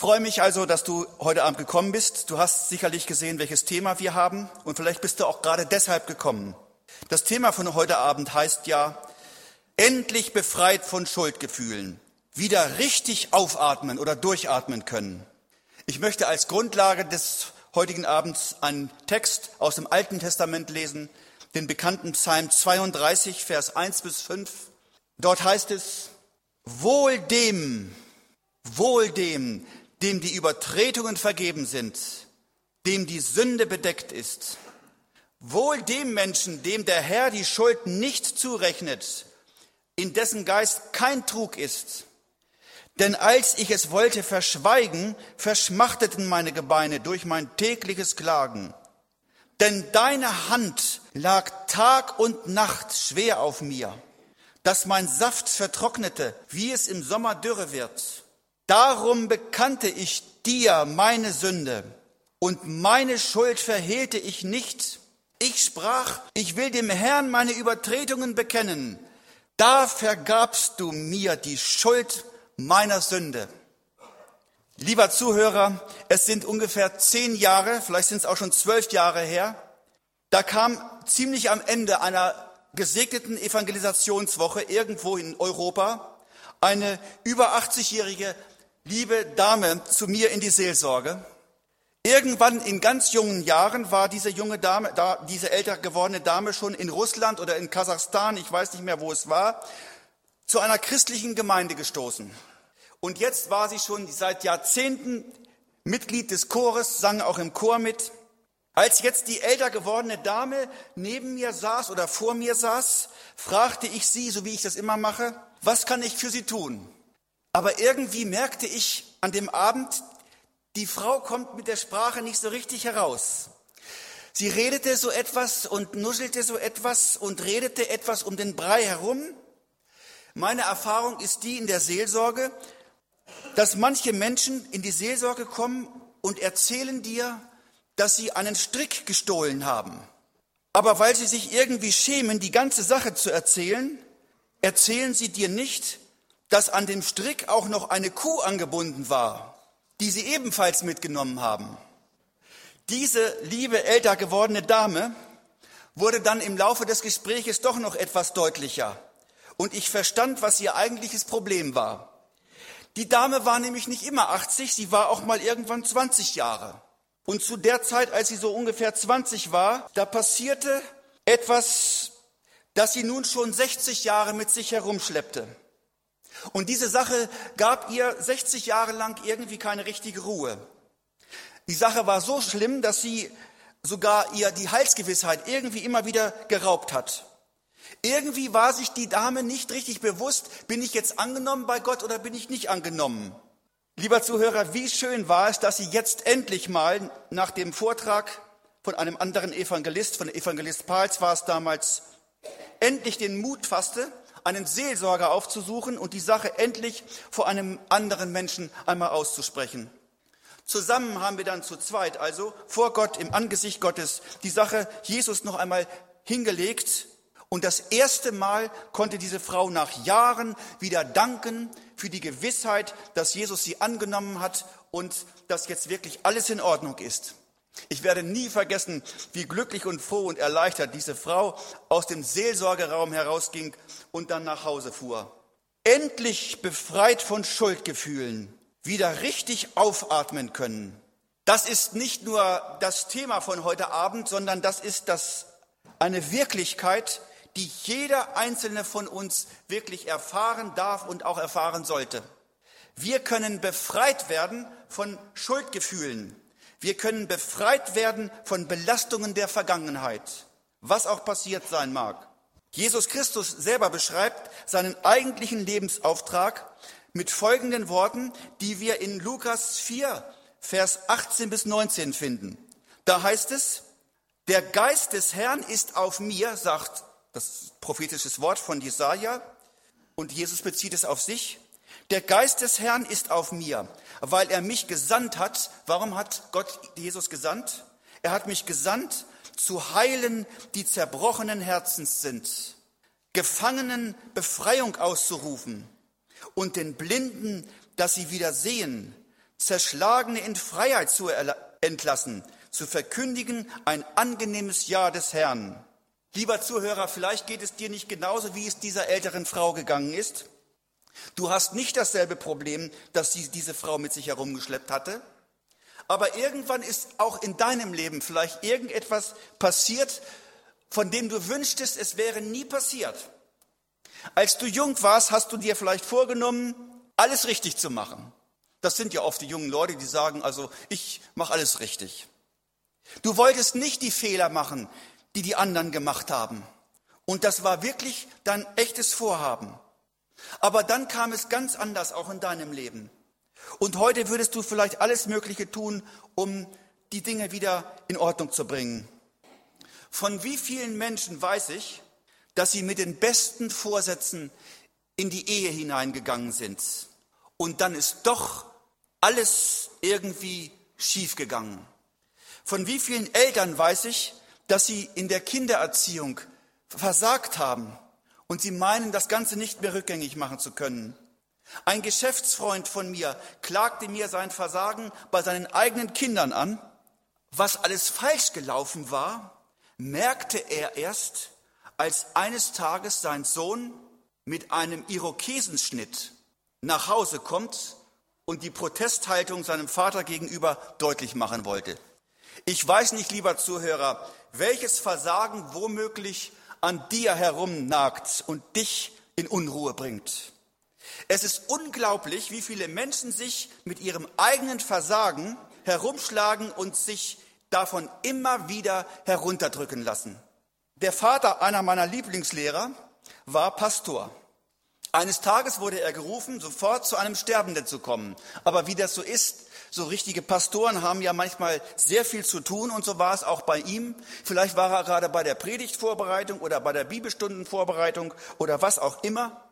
freue mich also, dass du heute Abend gekommen bist. Du hast sicherlich gesehen, welches Thema wir haben und vielleicht bist du auch gerade deshalb gekommen. Das Thema von heute Abend heißt ja, endlich befreit von Schuldgefühlen, wieder richtig aufatmen oder durchatmen können. Ich möchte als Grundlage des heutigen Abends einen Text aus dem Alten Testament lesen, den bekannten Psalm 32, Vers 1 bis 5. Dort heißt es, Wohl dem, wohl dem, dem die Übertretungen vergeben sind, dem die Sünde bedeckt ist. Wohl dem Menschen, dem der Herr die Schuld nicht zurechnet, in dessen Geist kein Trug ist. Denn als ich es wollte verschweigen, verschmachteten meine Gebeine durch mein tägliches Klagen. Denn deine Hand lag Tag und Nacht schwer auf mir, dass mein Saft vertrocknete, wie es im Sommer dürre wird. Darum bekannte ich dir meine Sünde und meine Schuld verhehlte ich nicht. Ich sprach, ich will dem Herrn meine Übertretungen bekennen. Da vergabst du mir die Schuld meiner Sünde. Lieber Zuhörer, es sind ungefähr zehn Jahre, vielleicht sind es auch schon zwölf Jahre her, da kam ziemlich am Ende einer gesegneten Evangelisationswoche irgendwo in Europa eine über 80-jährige liebe Dame zu mir in die Seelsorge. Irgendwann in ganz jungen Jahren war diese junge Dame, da, diese älter gewordene Dame schon in Russland oder in Kasachstan, ich weiß nicht mehr, wo es war, zu einer christlichen Gemeinde gestoßen. Und jetzt war sie schon seit Jahrzehnten Mitglied des Chores, sang auch im Chor mit. Als jetzt die älter gewordene Dame neben mir saß oder vor mir saß, fragte ich sie, so wie ich das immer mache, was kann ich für sie tun? Aber irgendwie merkte ich an dem Abend, die Frau kommt mit der Sprache nicht so richtig heraus. Sie redete so etwas und nuschelte so etwas und redete etwas um den Brei herum. Meine Erfahrung ist die in der Seelsorge, dass manche Menschen in die Seelsorge kommen und erzählen dir, dass sie einen Strick gestohlen haben. Aber weil sie sich irgendwie schämen, die ganze Sache zu erzählen, erzählen sie dir nicht, dass an dem Strick auch noch eine Kuh angebunden war, die sie ebenfalls mitgenommen haben. Diese liebe älter gewordene Dame wurde dann im Laufe des Gespräches doch noch etwas deutlicher und ich verstand, was ihr eigentliches Problem war. Die Dame war nämlich nicht immer 80, sie war auch mal irgendwann 20 Jahre. Und zu der Zeit, als sie so ungefähr 20 war, da passierte etwas, das sie nun schon 60 Jahre mit sich herumschleppte. Und diese Sache gab ihr 60 Jahre lang irgendwie keine richtige Ruhe. Die Sache war so schlimm, dass sie sogar ihr die Heilsgewissheit irgendwie immer wieder geraubt hat. Irgendwie war sich die Dame nicht richtig bewusst, bin ich jetzt angenommen bei Gott oder bin ich nicht angenommen. Lieber Zuhörer, wie schön war es, dass sie jetzt endlich mal nach dem Vortrag von einem anderen Evangelist, von Evangelist Pals war es damals, endlich den Mut fasste, einen Seelsorger aufzusuchen und die Sache endlich vor einem anderen Menschen einmal auszusprechen. Zusammen haben wir dann zu zweit, also vor Gott, im Angesicht Gottes, die Sache Jesus noch einmal hingelegt. Und das erste Mal konnte diese Frau nach Jahren wieder danken für die Gewissheit, dass Jesus sie angenommen hat und dass jetzt wirklich alles in Ordnung ist. Ich werde nie vergessen, wie glücklich und froh und erleichtert diese Frau aus dem Seelsorgeraum herausging und dann nach Hause fuhr. Endlich befreit von Schuldgefühlen, wieder richtig aufatmen können. Das ist nicht nur das Thema von heute Abend, sondern das ist das, eine Wirklichkeit, die jeder einzelne von uns wirklich erfahren darf und auch erfahren sollte. Wir können befreit werden von Schuldgefühlen. Wir können befreit werden von Belastungen der Vergangenheit, was auch passiert sein mag. Jesus Christus selber beschreibt seinen eigentlichen Lebensauftrag mit folgenden Worten, die wir in Lukas 4, Vers 18 bis 19 finden. Da heißt es, der Geist des Herrn ist auf mir, sagt das prophetische Wort von Jesaja, und Jesus bezieht es auf sich. Der Geist des Herrn ist auf mir, weil er mich gesandt hat. Warum hat Gott Jesus gesandt? Er hat mich gesandt, zu heilen, die zerbrochenen Herzens sind, Gefangenen Befreiung auszurufen und den Blinden, dass sie wieder sehen, Zerschlagene in Freiheit zu entlassen, zu verkündigen ein angenehmes Jahr des Herrn. Lieber Zuhörer, vielleicht geht es dir nicht genauso, wie es dieser älteren Frau gegangen ist. Du hast nicht dasselbe Problem, das diese Frau mit sich herumgeschleppt hatte. Aber irgendwann ist auch in deinem Leben vielleicht irgendetwas passiert, von dem du wünschtest, es wäre nie passiert. Als du jung warst, hast du dir vielleicht vorgenommen, alles richtig zu machen. Das sind ja oft die jungen Leute, die sagen, also ich mache alles richtig. Du wolltest nicht die Fehler machen, die die anderen gemacht haben. Und das war wirklich dein echtes Vorhaben. Aber dann kam es ganz anders auch in deinem Leben. Und heute würdest du vielleicht alles Mögliche tun, um die Dinge wieder in Ordnung zu bringen. Von wie vielen Menschen weiß ich, dass sie mit den besten Vorsätzen in die Ehe hineingegangen sind. Und dann ist doch alles irgendwie schiefgegangen. Von wie vielen Eltern weiß ich, dass sie in der Kindererziehung versagt haben und sie meinen, das Ganze nicht mehr rückgängig machen zu können. Ein Geschäftsfreund von mir klagte mir sein Versagen bei seinen eigenen Kindern an. Was alles falsch gelaufen war, merkte er erst, als eines Tages sein Sohn mit einem Irokesenschnitt nach Hause kommt und die Protesthaltung seinem Vater gegenüber deutlich machen wollte. Ich weiß nicht, lieber Zuhörer, welches Versagen womöglich an dir herumnagt und dich in Unruhe bringt. Es ist unglaublich, wie viele Menschen sich mit ihrem eigenen Versagen herumschlagen und sich davon immer wieder herunterdrücken lassen. Der Vater einer meiner Lieblingslehrer war Pastor. Eines Tages wurde er gerufen, sofort zu einem Sterbenden zu kommen. Aber wie das so ist, so richtige Pastoren haben ja manchmal sehr viel zu tun und so war es auch bei ihm. Vielleicht war er gerade bei der Predigtvorbereitung oder bei der Bibelstundenvorbereitung oder was auch immer.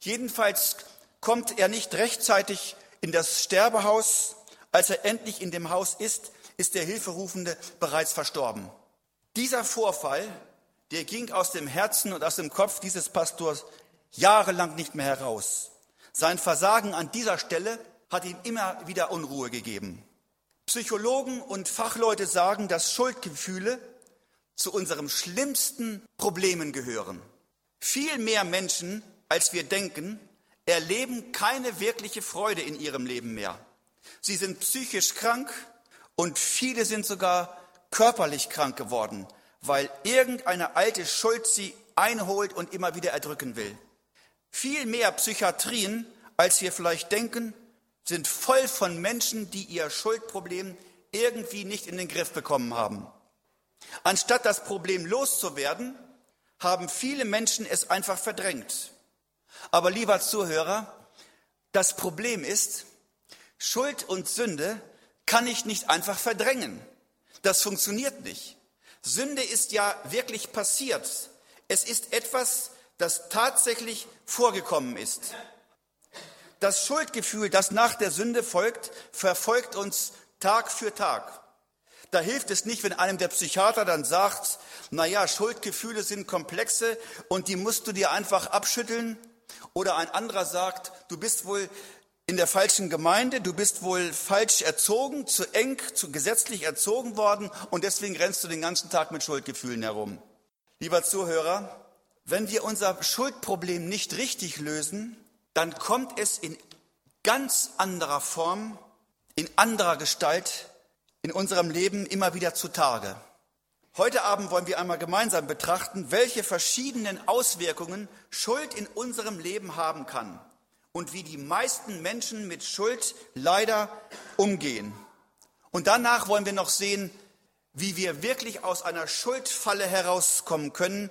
Jedenfalls kommt er nicht rechtzeitig in das Sterbehaus. Als er endlich in dem Haus ist, ist der Hilferufende bereits verstorben. Dieser Vorfall der ging aus dem Herzen und aus dem Kopf dieses Pastors jahrelang nicht mehr heraus. Sein Versagen an dieser Stelle hat ihm immer wieder Unruhe gegeben. Psychologen und Fachleute sagen, dass Schuldgefühle zu unseren schlimmsten Problemen gehören. Viel mehr Menschen, als wir denken, erleben keine wirkliche Freude in ihrem Leben mehr. Sie sind psychisch krank und viele sind sogar körperlich krank geworden, weil irgendeine alte Schuld sie einholt und immer wieder erdrücken will. Viel mehr Psychiatrien, als wir vielleicht denken, sind voll von Menschen, die ihr Schuldproblem irgendwie nicht in den Griff bekommen haben. Anstatt das Problem loszuwerden, haben viele Menschen es einfach verdrängt. Aber lieber Zuhörer, das Problem ist, Schuld und Sünde kann ich nicht einfach verdrängen. Das funktioniert nicht. Sünde ist ja wirklich passiert. Es ist etwas, das tatsächlich vorgekommen ist. Das Schuldgefühl, das nach der Sünde folgt, verfolgt uns Tag für Tag. Da hilft es nicht, wenn einem der Psychiater dann sagt, na ja, Schuldgefühle sind komplexe und die musst du dir einfach abschütteln. Oder ein anderer sagt, du bist wohl in der falschen Gemeinde, du bist wohl falsch erzogen, zu eng, zu gesetzlich erzogen worden und deswegen rennst du den ganzen Tag mit Schuldgefühlen herum. Lieber Zuhörer, wenn wir unser Schuldproblem nicht richtig lösen, dann kommt es in ganz anderer Form, in anderer Gestalt in unserem Leben immer wieder zutage. Heute Abend wollen wir einmal gemeinsam betrachten, welche verschiedenen Auswirkungen Schuld in unserem Leben haben kann und wie die meisten Menschen mit Schuld leider umgehen. Und danach wollen wir noch sehen, wie wir wirklich aus einer Schuldfalle herauskommen können,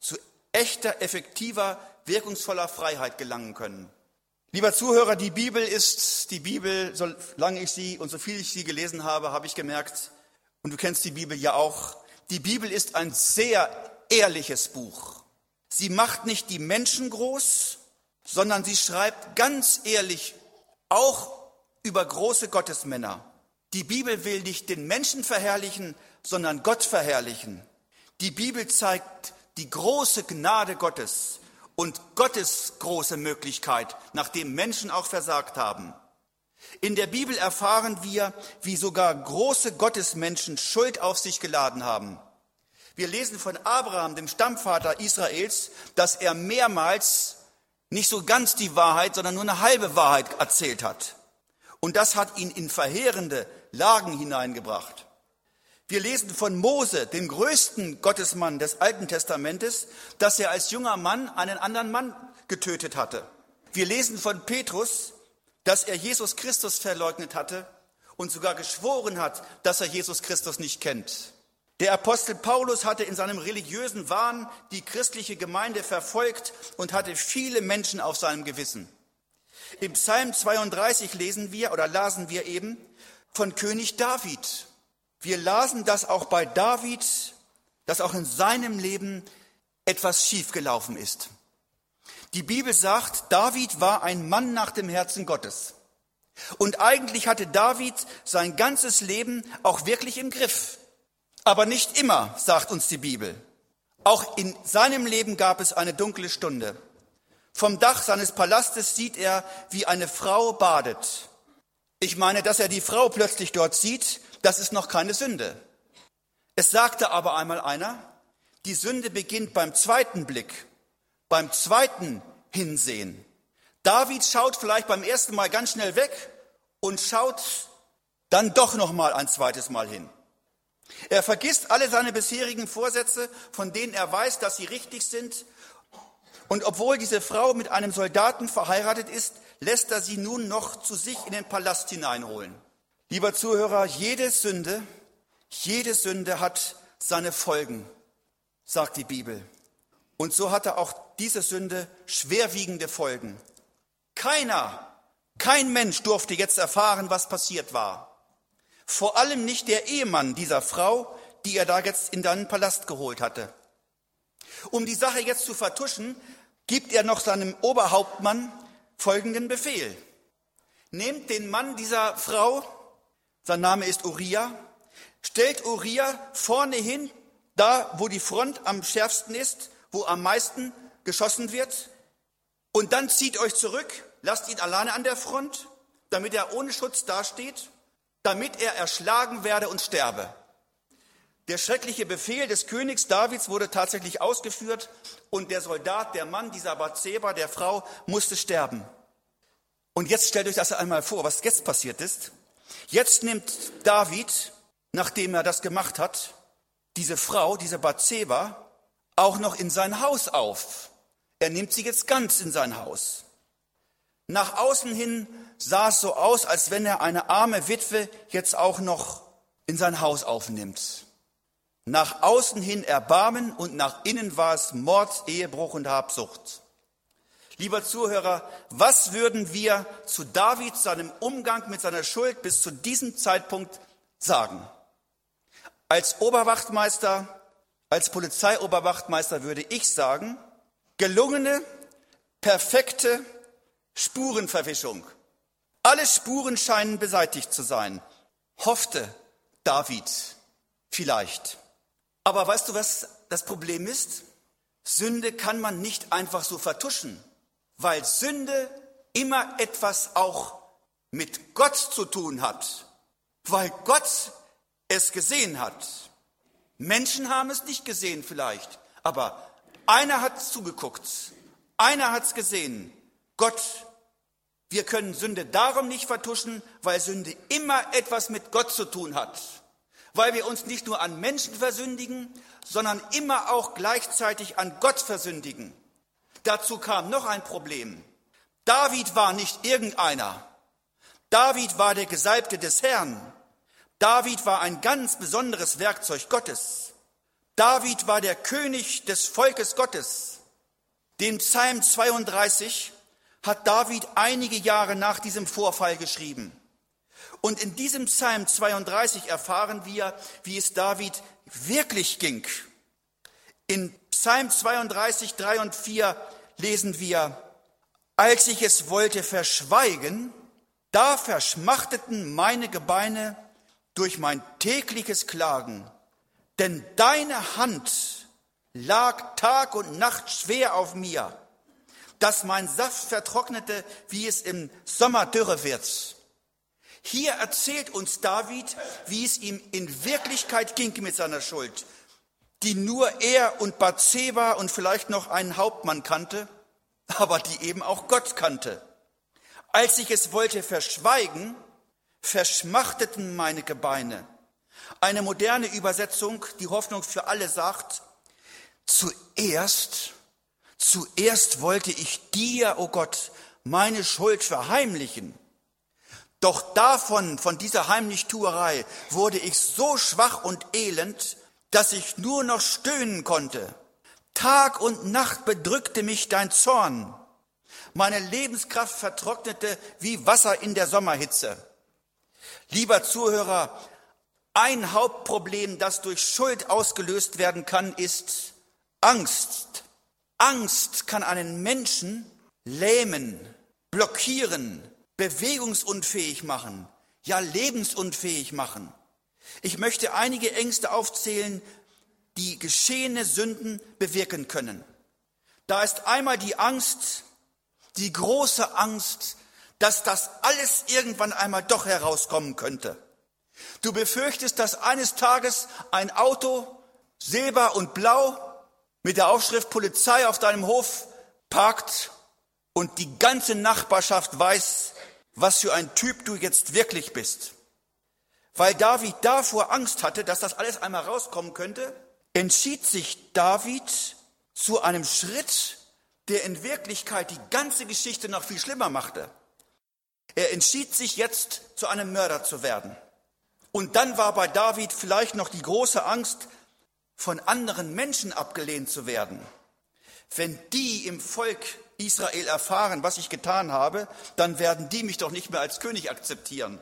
zu echter, effektiver, wirkungsvoller Freiheit gelangen können. Lieber Zuhörer, die Bibel ist die Bibel, solange ich sie und so viel ich sie gelesen habe, habe ich gemerkt, und du kennst die Bibel ja auch, die Bibel ist ein sehr ehrliches Buch. Sie macht nicht die Menschen groß, sondern sie schreibt ganz ehrlich auch über große Gottesmänner. Die Bibel will nicht den Menschen verherrlichen, sondern Gott verherrlichen. Die Bibel zeigt die große Gnade Gottes und Gottes große Möglichkeit, nachdem Menschen auch versagt haben. In der Bibel erfahren wir, wie sogar große Gottesmenschen Schuld auf sich geladen haben. Wir lesen von Abraham, dem Stammvater Israels, dass er mehrmals nicht so ganz die Wahrheit, sondern nur eine halbe Wahrheit erzählt hat. Und das hat ihn in verheerende Lagen hineingebracht. Wir lesen von Mose, dem größten Gottesmann des Alten Testamentes, dass er als junger Mann einen anderen Mann getötet hatte. Wir lesen von Petrus, dass er Jesus Christus verleugnet hatte und sogar geschworen hat, dass er Jesus Christus nicht kennt. Der Apostel Paulus hatte in seinem religiösen Wahn die christliche Gemeinde verfolgt und hatte viele Menschen auf seinem Gewissen. Im Psalm 32 lesen wir oder lasen wir eben von König David. Wir lasen, dass auch bei David, dass auch in seinem Leben etwas schiefgelaufen ist. Die Bibel sagt, David war ein Mann nach dem Herzen Gottes. Und eigentlich hatte David sein ganzes Leben auch wirklich im Griff. Aber nicht immer, sagt uns die Bibel. Auch in seinem Leben gab es eine dunkle Stunde. Vom Dach seines Palastes sieht er, wie eine Frau badet. Ich meine, dass er die Frau plötzlich dort sieht, das ist noch keine Sünde. Es sagte aber einmal einer, die Sünde beginnt beim zweiten Blick beim zweiten Hinsehen. David schaut vielleicht beim ersten Mal ganz schnell weg und schaut dann doch noch mal ein zweites Mal hin. Er vergisst alle seine bisherigen Vorsätze, von denen er weiß, dass sie richtig sind. Und obwohl diese Frau mit einem Soldaten verheiratet ist, lässt er sie nun noch zu sich in den Palast hineinholen. Lieber Zuhörer, jede Sünde, jede Sünde hat seine Folgen, sagt die Bibel. Und so hatte auch diese Sünde schwerwiegende Folgen. Keiner, kein Mensch durfte jetzt erfahren, was passiert war. Vor allem nicht der Ehemann dieser Frau, die er da jetzt in deinen Palast geholt hatte. Um die Sache jetzt zu vertuschen, gibt er noch seinem Oberhauptmann folgenden Befehl. Nehmt den Mann dieser Frau, sein Name ist Uriah, stellt Uriah vorne hin, da wo die Front am schärfsten ist, wo am meisten geschossen wird. Und dann zieht euch zurück, lasst ihn alleine an der Front, damit er ohne Schutz dasteht, damit er erschlagen werde und sterbe. Der schreckliche Befehl des Königs Davids wurde tatsächlich ausgeführt und der Soldat, der Mann dieser Bathseba, der Frau, musste sterben. Und jetzt stellt euch das einmal vor, was jetzt passiert ist. Jetzt nimmt David, nachdem er das gemacht hat, diese Frau, diese Bathseba, auch noch in sein Haus auf. Er nimmt sie jetzt ganz in sein Haus. Nach außen hin sah es so aus, als wenn er eine arme Witwe jetzt auch noch in sein Haus aufnimmt. Nach außen hin Erbarmen und nach innen war es Mord, Ehebruch und Habsucht. Lieber Zuhörer, was würden wir zu David, seinem Umgang mit seiner Schuld bis zu diesem Zeitpunkt sagen? Als Oberwachtmeister als Polizeioberwachtmeister würde ich sagen, gelungene, perfekte Spurenverwischung. Alle Spuren scheinen beseitigt zu sein, hoffte David vielleicht. Aber weißt du, was das Problem ist? Sünde kann man nicht einfach so vertuschen, weil Sünde immer etwas auch mit Gott zu tun hat, weil Gott es gesehen hat. Menschen haben es nicht gesehen vielleicht, aber einer hat zugeguckt, einer hat es gesehen. Gott, wir können Sünde darum nicht vertuschen, weil Sünde immer etwas mit Gott zu tun hat, weil wir uns nicht nur an Menschen versündigen, sondern immer auch gleichzeitig an Gott versündigen. Dazu kam noch ein Problem. David war nicht irgendeiner. David war der Gesalbte des Herrn. David war ein ganz besonderes Werkzeug Gottes. David war der König des Volkes Gottes. Den Psalm 32 hat David einige Jahre nach diesem Vorfall geschrieben. Und in diesem Psalm 32 erfahren wir, wie es David wirklich ging. In Psalm 32, 3 und 4 lesen wir, als ich es wollte verschweigen, da verschmachteten meine Gebeine durch mein tägliches Klagen, denn deine Hand lag Tag und Nacht schwer auf mir, dass mein Saft vertrocknete, wie es im Sommer dürre wird. Hier erzählt uns David, wie es ihm in Wirklichkeit ging mit seiner Schuld, die nur er und Bathseba und vielleicht noch einen Hauptmann kannte, aber die eben auch Gott kannte. Als ich es wollte verschweigen, verschmachteten meine Gebeine. Eine moderne Übersetzung, die Hoffnung für alle sagt, zuerst, zuerst wollte ich dir, o oh Gott, meine Schuld verheimlichen. Doch davon, von dieser Heimlichtuerei, wurde ich so schwach und elend, dass ich nur noch stöhnen konnte. Tag und Nacht bedrückte mich dein Zorn. Meine Lebenskraft vertrocknete wie Wasser in der Sommerhitze. Lieber Zuhörer, ein Hauptproblem, das durch Schuld ausgelöst werden kann, ist Angst. Angst kann einen Menschen lähmen, blockieren, bewegungsunfähig machen, ja lebensunfähig machen. Ich möchte einige Ängste aufzählen, die geschehene Sünden bewirken können. Da ist einmal die Angst, die große Angst, dass das alles irgendwann einmal doch herauskommen könnte. Du befürchtest, dass eines Tages ein Auto, silber und blau, mit der Aufschrift Polizei auf deinem Hof parkt und die ganze Nachbarschaft weiß, was für ein Typ du jetzt wirklich bist. Weil David davor Angst hatte, dass das alles einmal rauskommen könnte, entschied sich David zu einem Schritt, der in Wirklichkeit die ganze Geschichte noch viel schlimmer machte. Er entschied sich jetzt zu einem Mörder zu werden. Und dann war bei David vielleicht noch die große Angst, von anderen Menschen abgelehnt zu werden. Wenn die im Volk Israel erfahren, was ich getan habe, dann werden die mich doch nicht mehr als König akzeptieren.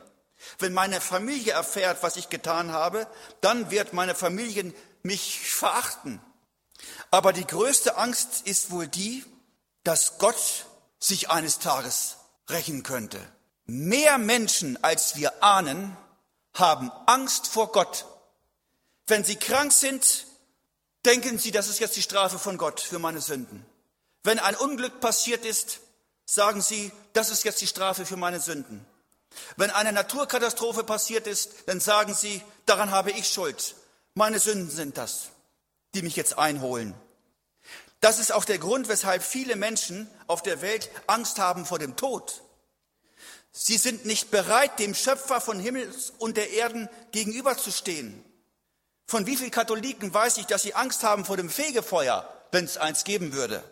Wenn meine Familie erfährt, was ich getan habe, dann wird meine Familie mich verachten. Aber die größte Angst ist wohl die, dass Gott sich eines Tages rächen könnte. Mehr Menschen, als wir ahnen, haben Angst vor Gott. Wenn sie krank sind, denken sie, das ist jetzt die Strafe von Gott für meine Sünden. Wenn ein Unglück passiert ist, sagen sie, das ist jetzt die Strafe für meine Sünden. Wenn eine Naturkatastrophe passiert ist, dann sagen sie, daran habe ich Schuld. Meine Sünden sind das, die mich jetzt einholen. Das ist auch der Grund, weshalb viele Menschen auf der Welt Angst haben vor dem Tod. Sie sind nicht bereit, dem Schöpfer von Himmel und der Erden gegenüberzustehen. Von wie vielen Katholiken weiß ich, dass sie Angst haben vor dem Fegefeuer, wenn es eins geben würde.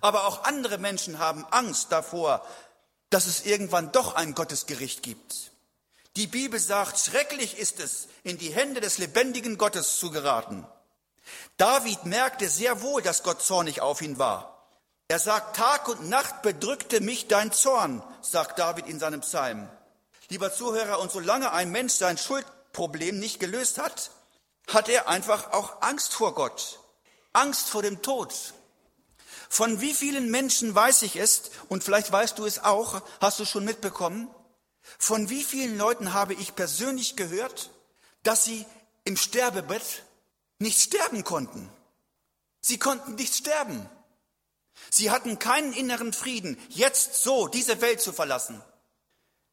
Aber auch andere Menschen haben Angst davor, dass es irgendwann doch ein Gottesgericht gibt. Die Bibel sagt, schrecklich ist es, in die Hände des lebendigen Gottes zu geraten. David merkte sehr wohl, dass Gott zornig auf ihn war. Er sagt, Tag und Nacht bedrückte mich dein Zorn, sagt David in seinem Psalm. Lieber Zuhörer, und solange ein Mensch sein Schuldproblem nicht gelöst hat, hat er einfach auch Angst vor Gott, Angst vor dem Tod. Von wie vielen Menschen weiß ich es, und vielleicht weißt du es auch, hast du schon mitbekommen, von wie vielen Leuten habe ich persönlich gehört, dass sie im Sterbebett nicht sterben konnten. Sie konnten nicht sterben. Sie hatten keinen inneren Frieden, jetzt so diese Welt zu verlassen.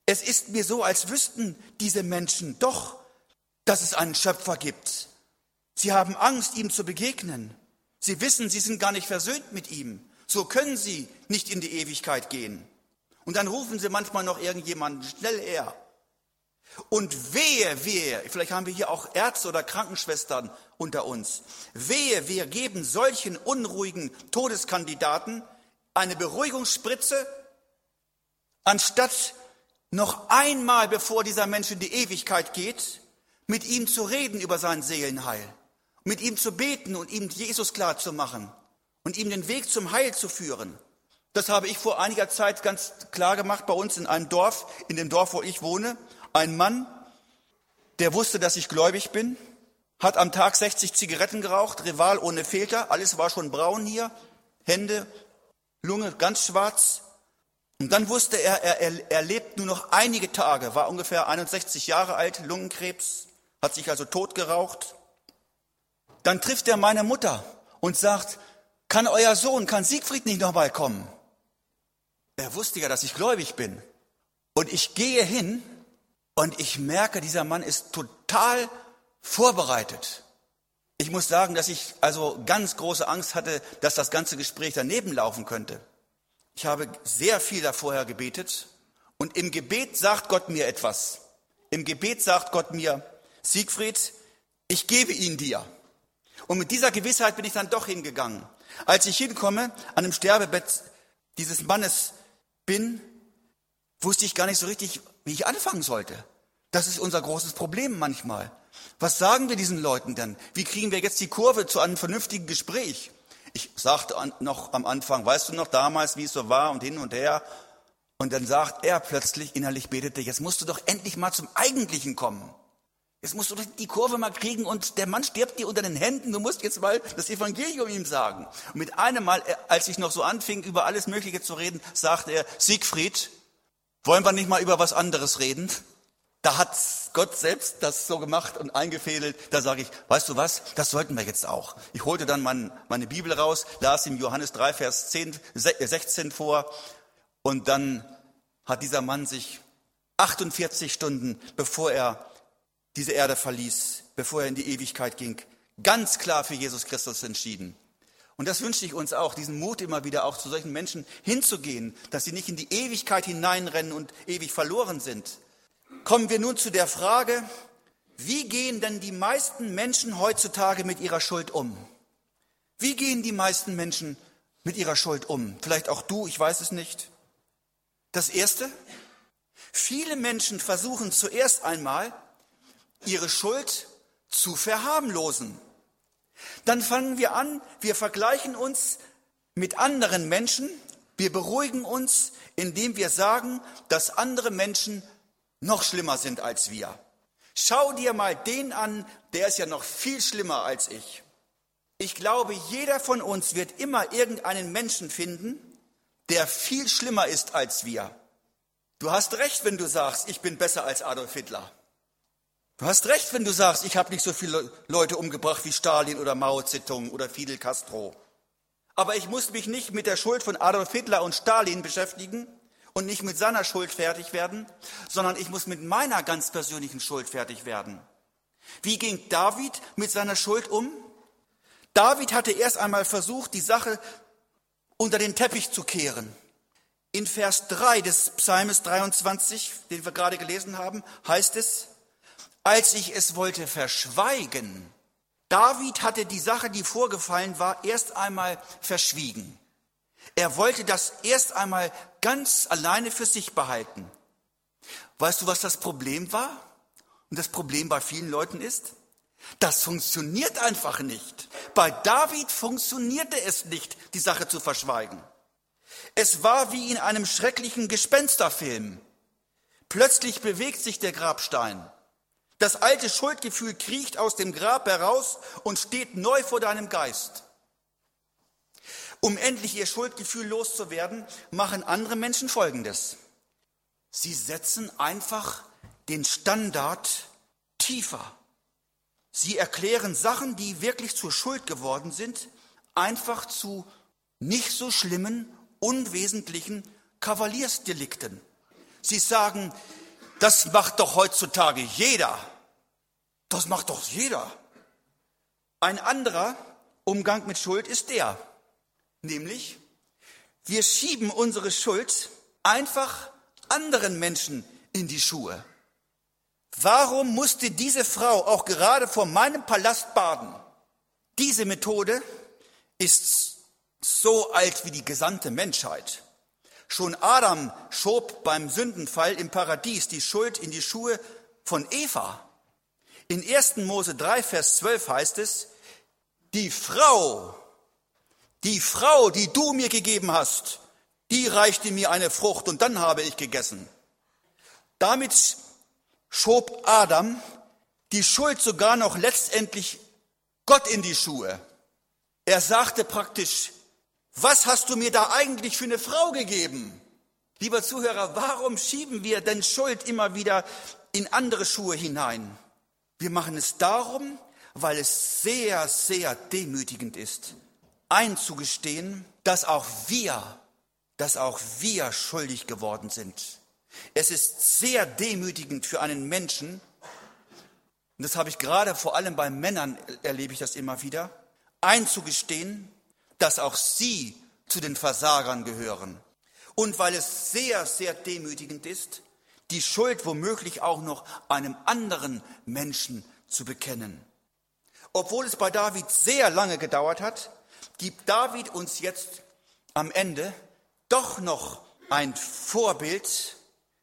Es ist mir so, als wüssten diese Menschen doch, dass es einen Schöpfer gibt. Sie haben Angst, ihm zu begegnen. Sie wissen, sie sind gar nicht versöhnt mit ihm. So können sie nicht in die Ewigkeit gehen. Und dann rufen sie manchmal noch irgendjemanden schnell her. Und wehe, wehe, vielleicht haben wir hier auch Ärzte oder Krankenschwestern unter uns. Wehe, wir geben solchen unruhigen Todeskandidaten eine Beruhigungsspritze, anstatt noch einmal, bevor dieser Mensch in die Ewigkeit geht, mit ihm zu reden über sein Seelenheil, mit ihm zu beten und ihm Jesus klar zu machen und ihm den Weg zum Heil zu führen. Das habe ich vor einiger Zeit ganz klar gemacht bei uns in einem Dorf, in dem Dorf, wo ich wohne. Ein Mann, der wusste, dass ich gläubig bin, hat am Tag 60 Zigaretten geraucht, Rival ohne Filter, alles war schon braun hier, Hände, Lunge ganz schwarz. Und dann wusste er, er, er, er lebt nur noch einige Tage, war ungefähr 61 Jahre alt, Lungenkrebs, hat sich also tot geraucht. Dann trifft er meine Mutter und sagt, kann euer Sohn, kann Siegfried nicht nochmal kommen? Er wusste ja, dass ich gläubig bin. Und ich gehe hin Und ich merke, dieser Mann ist total vorbereitet. Ich muss sagen, dass ich also ganz große Angst hatte, dass das ganze Gespräch daneben laufen könnte. Ich habe sehr viel da vorher gebetet und im Gebet sagt Gott mir etwas. Im Gebet sagt Gott mir, Siegfried, ich gebe ihn dir. Und mit dieser Gewissheit bin ich dann doch hingegangen. Als ich hinkomme, an dem Sterbebett dieses Mannes bin, wusste ich gar nicht so richtig, wie ich anfangen sollte. Das ist unser großes Problem manchmal. Was sagen wir diesen Leuten denn? Wie kriegen wir jetzt die Kurve zu einem vernünftigen Gespräch? Ich sagte noch am Anfang, weißt du noch damals, wie es so war und hin und her? Und dann sagt er plötzlich, innerlich betete, jetzt musst du doch endlich mal zum Eigentlichen kommen. Jetzt musst du die Kurve mal kriegen und der Mann stirbt dir unter den Händen. Du musst jetzt mal das Evangelium ihm sagen. Und mit einem Mal, äh, als ich noch so anfing, über alles Mögliche zu reden, sagte er, Siegfried, wollen wir nicht mal über was anderes reden? Da hat Gott selbst das so gemacht und eingefädelt. Da sage ich, weißt du was, das sollten wir jetzt auch. Ich holte dann mein, meine Bibel raus, las ihm Johannes 3, Vers 10, 16 äh, vor und dann hat dieser Mann sich 48 Stunden, bevor er diese Erde verließ, bevor er in die Ewigkeit ging, ganz klar für Jesus Christus entschieden. Und das wünsche ich uns auch, diesen Mut immer wieder auch zu solchen Menschen hinzugehen, dass sie nicht in die Ewigkeit hineinrennen und ewig verloren sind, kommen wir nun zu der Frage, wie gehen denn die meisten Menschen heutzutage mit ihrer Schuld um? Wie gehen die meisten Menschen mit ihrer Schuld um? Vielleicht auch du, ich weiß es nicht. Das Erste, viele Menschen versuchen zuerst einmal, ihre Schuld zu verharmlosen. Dann fangen wir an, wir vergleichen uns mit anderen Menschen, wir beruhigen uns, indem wir sagen, dass andere Menschen noch schlimmer sind als wir. Schau dir mal den an, der ist ja noch viel schlimmer als ich. Ich glaube, jeder von uns wird immer irgendeinen Menschen finden, der viel schlimmer ist als wir. Du hast recht, wenn du sagst, ich bin besser als Adolf Hitler. Du hast recht, wenn du sagst, ich habe nicht so viele Leute umgebracht wie Stalin oder Mao Zedong oder Fidel Castro. Aber ich muss mich nicht mit der Schuld von Adolf Hitler und Stalin beschäftigen, und nicht mit seiner Schuld fertig werden, sondern ich muss mit meiner ganz persönlichen Schuld fertig werden. Wie ging David mit seiner Schuld um? David hatte erst einmal versucht, die Sache unter den Teppich zu kehren. In Vers 3 des Psalmes 23, den wir gerade gelesen haben, heißt es, als ich es wollte verschweigen, David hatte die Sache, die vorgefallen war, erst einmal verschwiegen. Er wollte das erst einmal ganz alleine für sich behalten. Weißt du, was das Problem war? Und das Problem bei vielen Leuten ist? Das funktioniert einfach nicht. Bei David funktionierte es nicht, die Sache zu verschweigen. Es war wie in einem schrecklichen Gespensterfilm. Plötzlich bewegt sich der Grabstein. Das alte Schuldgefühl kriecht aus dem Grab heraus und steht neu vor deinem Geist. Um endlich ihr Schuldgefühl loszuwerden, machen andere Menschen Folgendes. Sie setzen einfach den Standard tiefer. Sie erklären Sachen, die wirklich zur Schuld geworden sind, einfach zu nicht so schlimmen, unwesentlichen Kavaliersdelikten. Sie sagen, das macht doch heutzutage jeder. Das macht doch jeder. Ein anderer Umgang mit Schuld ist der, Nämlich, wir schieben unsere Schuld einfach anderen Menschen in die Schuhe. Warum musste diese Frau auch gerade vor meinem Palast baden? Diese Methode ist so alt wie die gesamte Menschheit. Schon Adam schob beim Sündenfall im Paradies die Schuld in die Schuhe von Eva. In 1. Mose 3, Vers 12 heißt es, die Frau die Frau, die du mir gegeben hast, die reichte mir eine Frucht und dann habe ich gegessen. Damit schob Adam die Schuld sogar noch letztendlich Gott in die Schuhe. Er sagte praktisch, was hast du mir da eigentlich für eine Frau gegeben? Lieber Zuhörer, warum schieben wir denn Schuld immer wieder in andere Schuhe hinein? Wir machen es darum, weil es sehr, sehr demütigend ist, einzugestehen, dass auch wir, dass auch wir schuldig geworden sind. Es ist sehr demütigend für einen Menschen, und das habe ich gerade vor allem bei Männern erlebe ich das immer wieder, einzugestehen, dass auch sie zu den Versagern gehören. Und weil es sehr, sehr demütigend ist, die Schuld womöglich auch noch einem anderen Menschen zu bekennen. Obwohl es bei David sehr lange gedauert hat, gibt David uns jetzt am Ende doch noch ein Vorbild,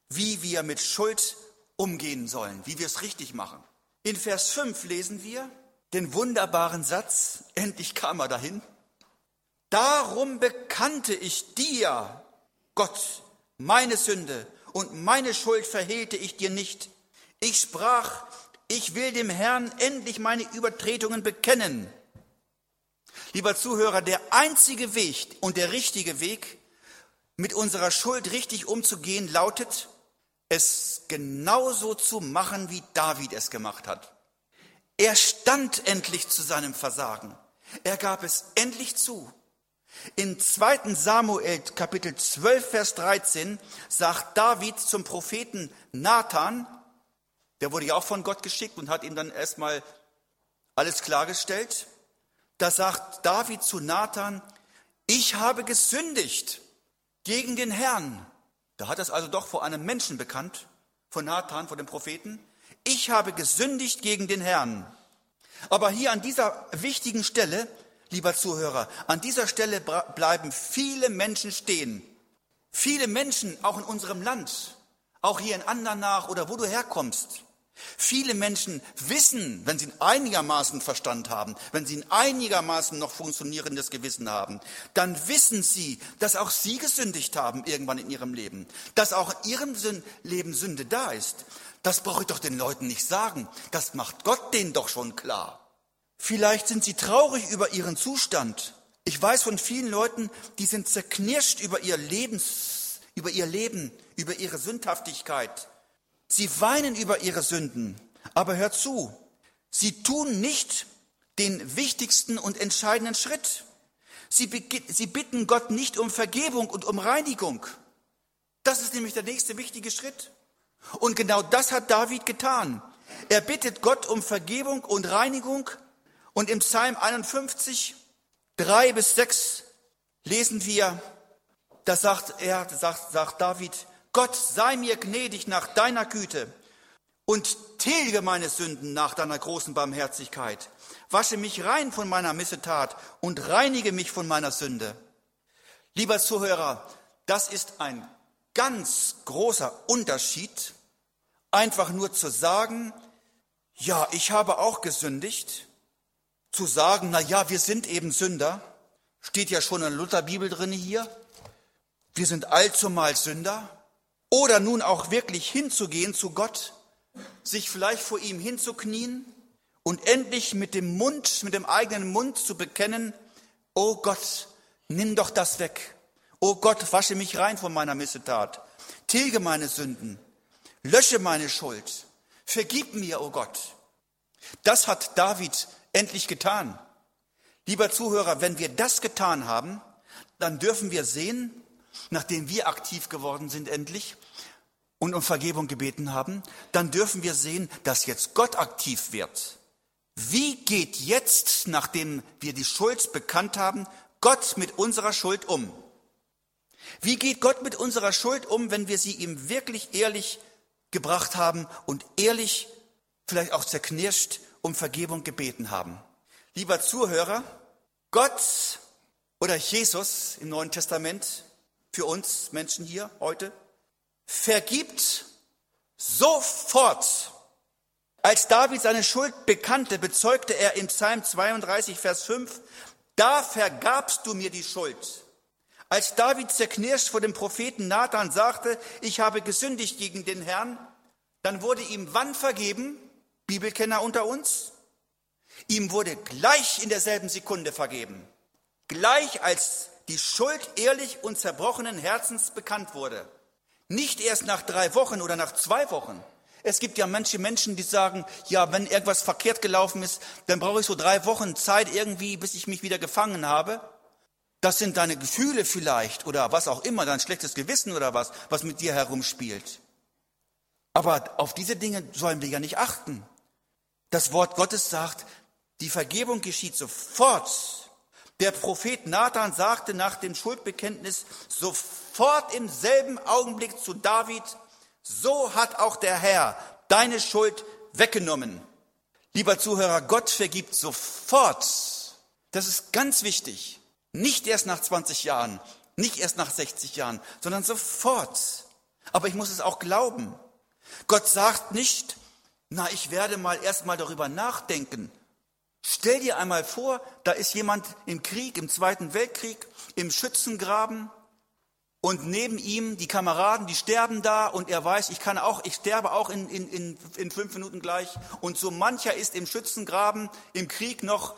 wie wir mit Schuld umgehen sollen, wie wir es richtig machen. In Vers 5 lesen wir den wunderbaren Satz, endlich kam er dahin, darum bekannte ich dir, Gott, meine Sünde und meine Schuld verhehlte ich dir nicht. Ich sprach, ich will dem Herrn endlich meine Übertretungen bekennen. Lieber Zuhörer, der einzige Weg und der richtige Weg, mit unserer Schuld richtig umzugehen, lautet, es genauso zu machen, wie David es gemacht hat. Er stand endlich zu seinem Versagen. Er gab es endlich zu. In 2. Samuel Kapitel 12, Vers 13 sagt David zum Propheten Nathan, der wurde ja auch von Gott geschickt und hat ihm dann erstmal alles klargestellt. Da sagt David zu Nathan, ich habe gesündigt gegen den Herrn. Da hat er es also doch vor einem Menschen bekannt, von Nathan, vor dem Propheten. Ich habe gesündigt gegen den Herrn. Aber hier an dieser wichtigen Stelle, lieber Zuhörer, an dieser Stelle bleiben viele Menschen stehen. Viele Menschen, auch in unserem Land, auch hier in Andernach oder wo du herkommst, Viele Menschen wissen, wenn sie einigermaßen Verstand haben, wenn sie ein einigermaßen noch funktionierendes Gewissen haben, dann wissen sie, dass auch sie gesündigt haben irgendwann in ihrem Leben, dass auch in ihrem Leben Sünde da ist. Das brauche ich doch den Leuten nicht sagen, das macht Gott denen doch schon klar. Vielleicht sind sie traurig über ihren Zustand. Ich weiß von vielen Leuten, die sind zerknirscht über ihr Lebens, über ihr Leben, über ihre Sündhaftigkeit Sie weinen über ihre Sünden, aber hört zu, sie tun nicht den wichtigsten und entscheidenden Schritt. Sie, sie bitten Gott nicht um Vergebung und um Reinigung. Das ist nämlich der nächste wichtige Schritt. Und genau das hat David getan. Er bittet Gott um Vergebung und Reinigung. Und im Psalm 51, drei bis sechs lesen wir, da sagt er, sagt, sagt David, Gott sei mir gnädig nach deiner Güte und tilge meine Sünden nach deiner großen Barmherzigkeit. Wasche mich rein von meiner Missetat und reinige mich von meiner Sünde. Lieber Zuhörer, das ist ein ganz großer Unterschied, einfach nur zu sagen, ja, ich habe auch gesündigt, zu sagen, na ja, wir sind eben Sünder, steht ja schon in der Lutherbibel drin hier, wir sind allzumal Sünder, oder nun auch wirklich hinzugehen zu Gott, sich vielleicht vor ihm hinzuknien und endlich mit dem Mund, mit dem eigenen Mund zu bekennen, oh Gott, nimm doch das weg. Oh Gott, wasche mich rein von meiner Missetat. Tilge meine Sünden. Lösche meine Schuld. Vergib mir, oh Gott. Das hat David endlich getan. Lieber Zuhörer, wenn wir das getan haben, dann dürfen wir sehen, nachdem wir aktiv geworden sind endlich und um Vergebung gebeten haben, dann dürfen wir sehen, dass jetzt Gott aktiv wird. Wie geht jetzt, nachdem wir die Schuld bekannt haben, Gott mit unserer Schuld um? Wie geht Gott mit unserer Schuld um, wenn wir sie ihm wirklich ehrlich gebracht haben und ehrlich, vielleicht auch zerknirscht, um Vergebung gebeten haben? Lieber Zuhörer, Gott oder Jesus im Neuen Testament für uns Menschen hier heute, vergibt sofort. Als David seine Schuld bekannte, bezeugte er in Psalm 32, Vers 5, da vergabst du mir die Schuld. Als David zerknirscht vor dem Propheten Nathan sagte, ich habe gesündigt gegen den Herrn, dann wurde ihm wann vergeben? Bibelkenner unter uns? Ihm wurde gleich in derselben Sekunde vergeben. Gleich als die Schuld ehrlich und zerbrochenen Herzens bekannt wurde. Nicht erst nach drei Wochen oder nach zwei Wochen. Es gibt ja manche Menschen, die sagen, ja, wenn irgendwas verkehrt gelaufen ist, dann brauche ich so drei Wochen Zeit irgendwie, bis ich mich wieder gefangen habe. Das sind deine Gefühle vielleicht oder was auch immer, dein schlechtes Gewissen oder was, was mit dir herumspielt. Aber auf diese Dinge sollen wir ja nicht achten. Das Wort Gottes sagt, die Vergebung geschieht sofort. Der Prophet Nathan sagte nach dem Schuldbekenntnis sofort im selben Augenblick zu David, so hat auch der Herr deine Schuld weggenommen. Lieber Zuhörer, Gott vergibt sofort. Das ist ganz wichtig. Nicht erst nach 20 Jahren, nicht erst nach 60 Jahren, sondern sofort. Aber ich muss es auch glauben. Gott sagt nicht, na, ich werde mal erst mal darüber nachdenken. Stell dir einmal vor, da ist jemand im Krieg, im Zweiten Weltkrieg, im Schützengraben und neben ihm die Kameraden, die sterben da und er weiß, ich kann auch, ich sterbe auch in, in, in, in fünf Minuten gleich. Und so mancher ist im Schützengraben, im Krieg noch,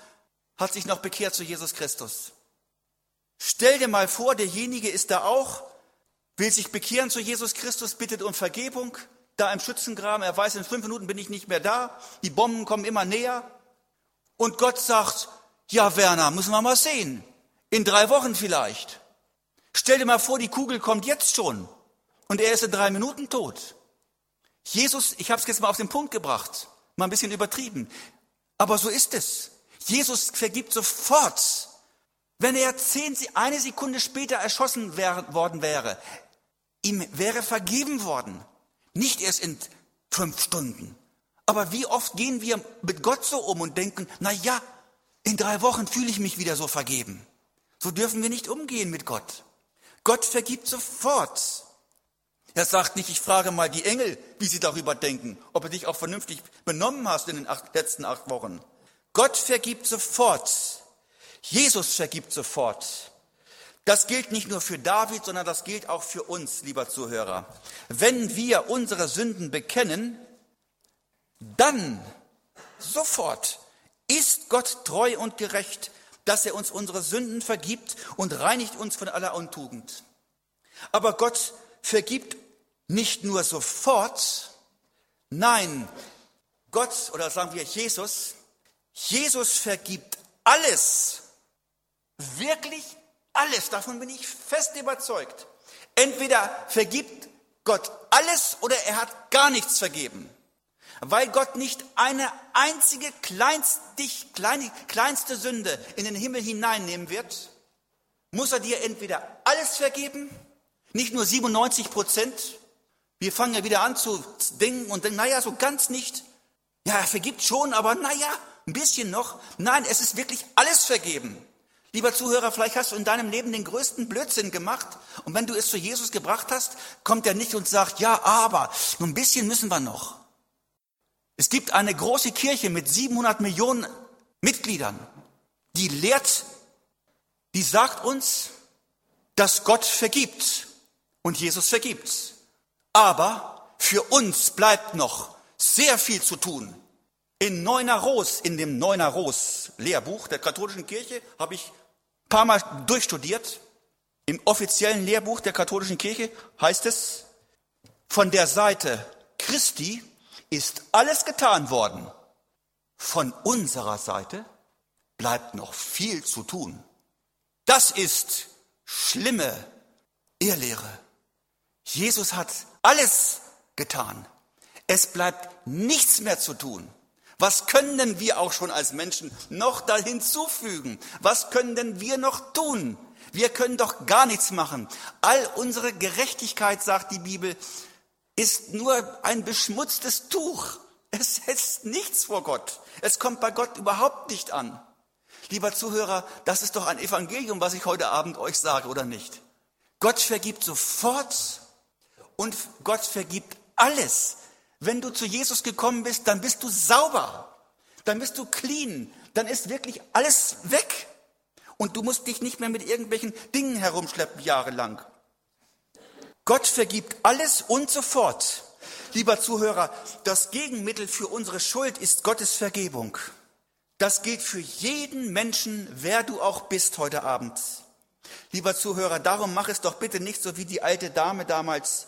hat sich noch bekehrt zu Jesus Christus. Stell dir mal vor, derjenige ist da auch, will sich bekehren zu Jesus Christus, bittet um Vergebung da im Schützengraben, er weiß, in fünf Minuten bin ich nicht mehr da, die Bomben kommen immer näher. Und Gott sagt, ja Werner, müssen wir mal sehen, in drei Wochen vielleicht. Stell dir mal vor, die Kugel kommt jetzt schon und er ist in drei Minuten tot. Jesus, ich habe es jetzt mal auf den Punkt gebracht, mal ein bisschen übertrieben, aber so ist es. Jesus vergibt sofort. Wenn er zehn, eine Sekunde später erschossen worden wäre, ihm wäre vergeben worden. Nicht erst in fünf Stunden. Aber wie oft gehen wir mit Gott so um und denken, na ja, in drei Wochen fühle ich mich wieder so vergeben. So dürfen wir nicht umgehen mit Gott. Gott vergibt sofort. Er sagt nicht, ich frage mal die Engel, wie sie darüber denken, ob du dich auch vernünftig benommen hast in den acht, letzten acht Wochen. Gott vergibt sofort. Jesus vergibt sofort. Das gilt nicht nur für David, sondern das gilt auch für uns, lieber Zuhörer. Wenn wir unsere Sünden bekennen, dann sofort ist Gott treu und gerecht, dass er uns unsere Sünden vergibt und reinigt uns von aller Untugend. Aber Gott vergibt nicht nur sofort, nein, Gott oder sagen wir Jesus, Jesus vergibt alles, wirklich alles, davon bin ich fest überzeugt. Entweder vergibt Gott alles oder er hat gar nichts vergeben. Weil Gott nicht eine einzige kleinstig, kleine, kleinste Sünde in den Himmel hineinnehmen wird, muss er dir entweder alles vergeben, nicht nur 97 Prozent. Wir fangen ja wieder an zu denken und denken, naja, so ganz nicht. Ja, er vergibt schon, aber naja, ein bisschen noch. Nein, es ist wirklich alles vergeben. Lieber Zuhörer, vielleicht hast du in deinem Leben den größten Blödsinn gemacht und wenn du es zu Jesus gebracht hast, kommt er nicht und sagt, ja, aber nur ein bisschen müssen wir noch. Es gibt eine große Kirche mit 700 Millionen Mitgliedern, die lehrt, die sagt uns, dass Gott vergibt und Jesus vergibt. Aber für uns bleibt noch sehr viel zu tun. In Neuner Ros, in dem Neuner Ros Lehrbuch der katholischen Kirche, habe ich ein paar Mal durchstudiert. Im offiziellen Lehrbuch der katholischen Kirche heißt es, von der Seite Christi ist alles getan worden. Von unserer Seite bleibt noch viel zu tun. Das ist schlimme Irrlehre. Jesus hat alles getan. Es bleibt nichts mehr zu tun. Was können denn wir auch schon als Menschen noch da hinzufügen? Was können denn wir noch tun? Wir können doch gar nichts machen. All unsere Gerechtigkeit, sagt die Bibel, ist nur ein beschmutztes Tuch. Es setzt nichts vor Gott. Es kommt bei Gott überhaupt nicht an. Lieber Zuhörer, das ist doch ein Evangelium, was ich heute Abend euch sage, oder nicht? Gott vergibt sofort und Gott vergibt alles. Wenn du zu Jesus gekommen bist, dann bist du sauber, dann bist du clean, dann ist wirklich alles weg. Und du musst dich nicht mehr mit irgendwelchen Dingen herumschleppen jahrelang. Gott vergibt alles und sofort. Lieber Zuhörer, das Gegenmittel für unsere Schuld ist Gottes Vergebung. Das gilt für jeden Menschen, wer du auch bist heute Abend. Lieber Zuhörer, darum mach es doch bitte nicht so wie die alte Dame damals,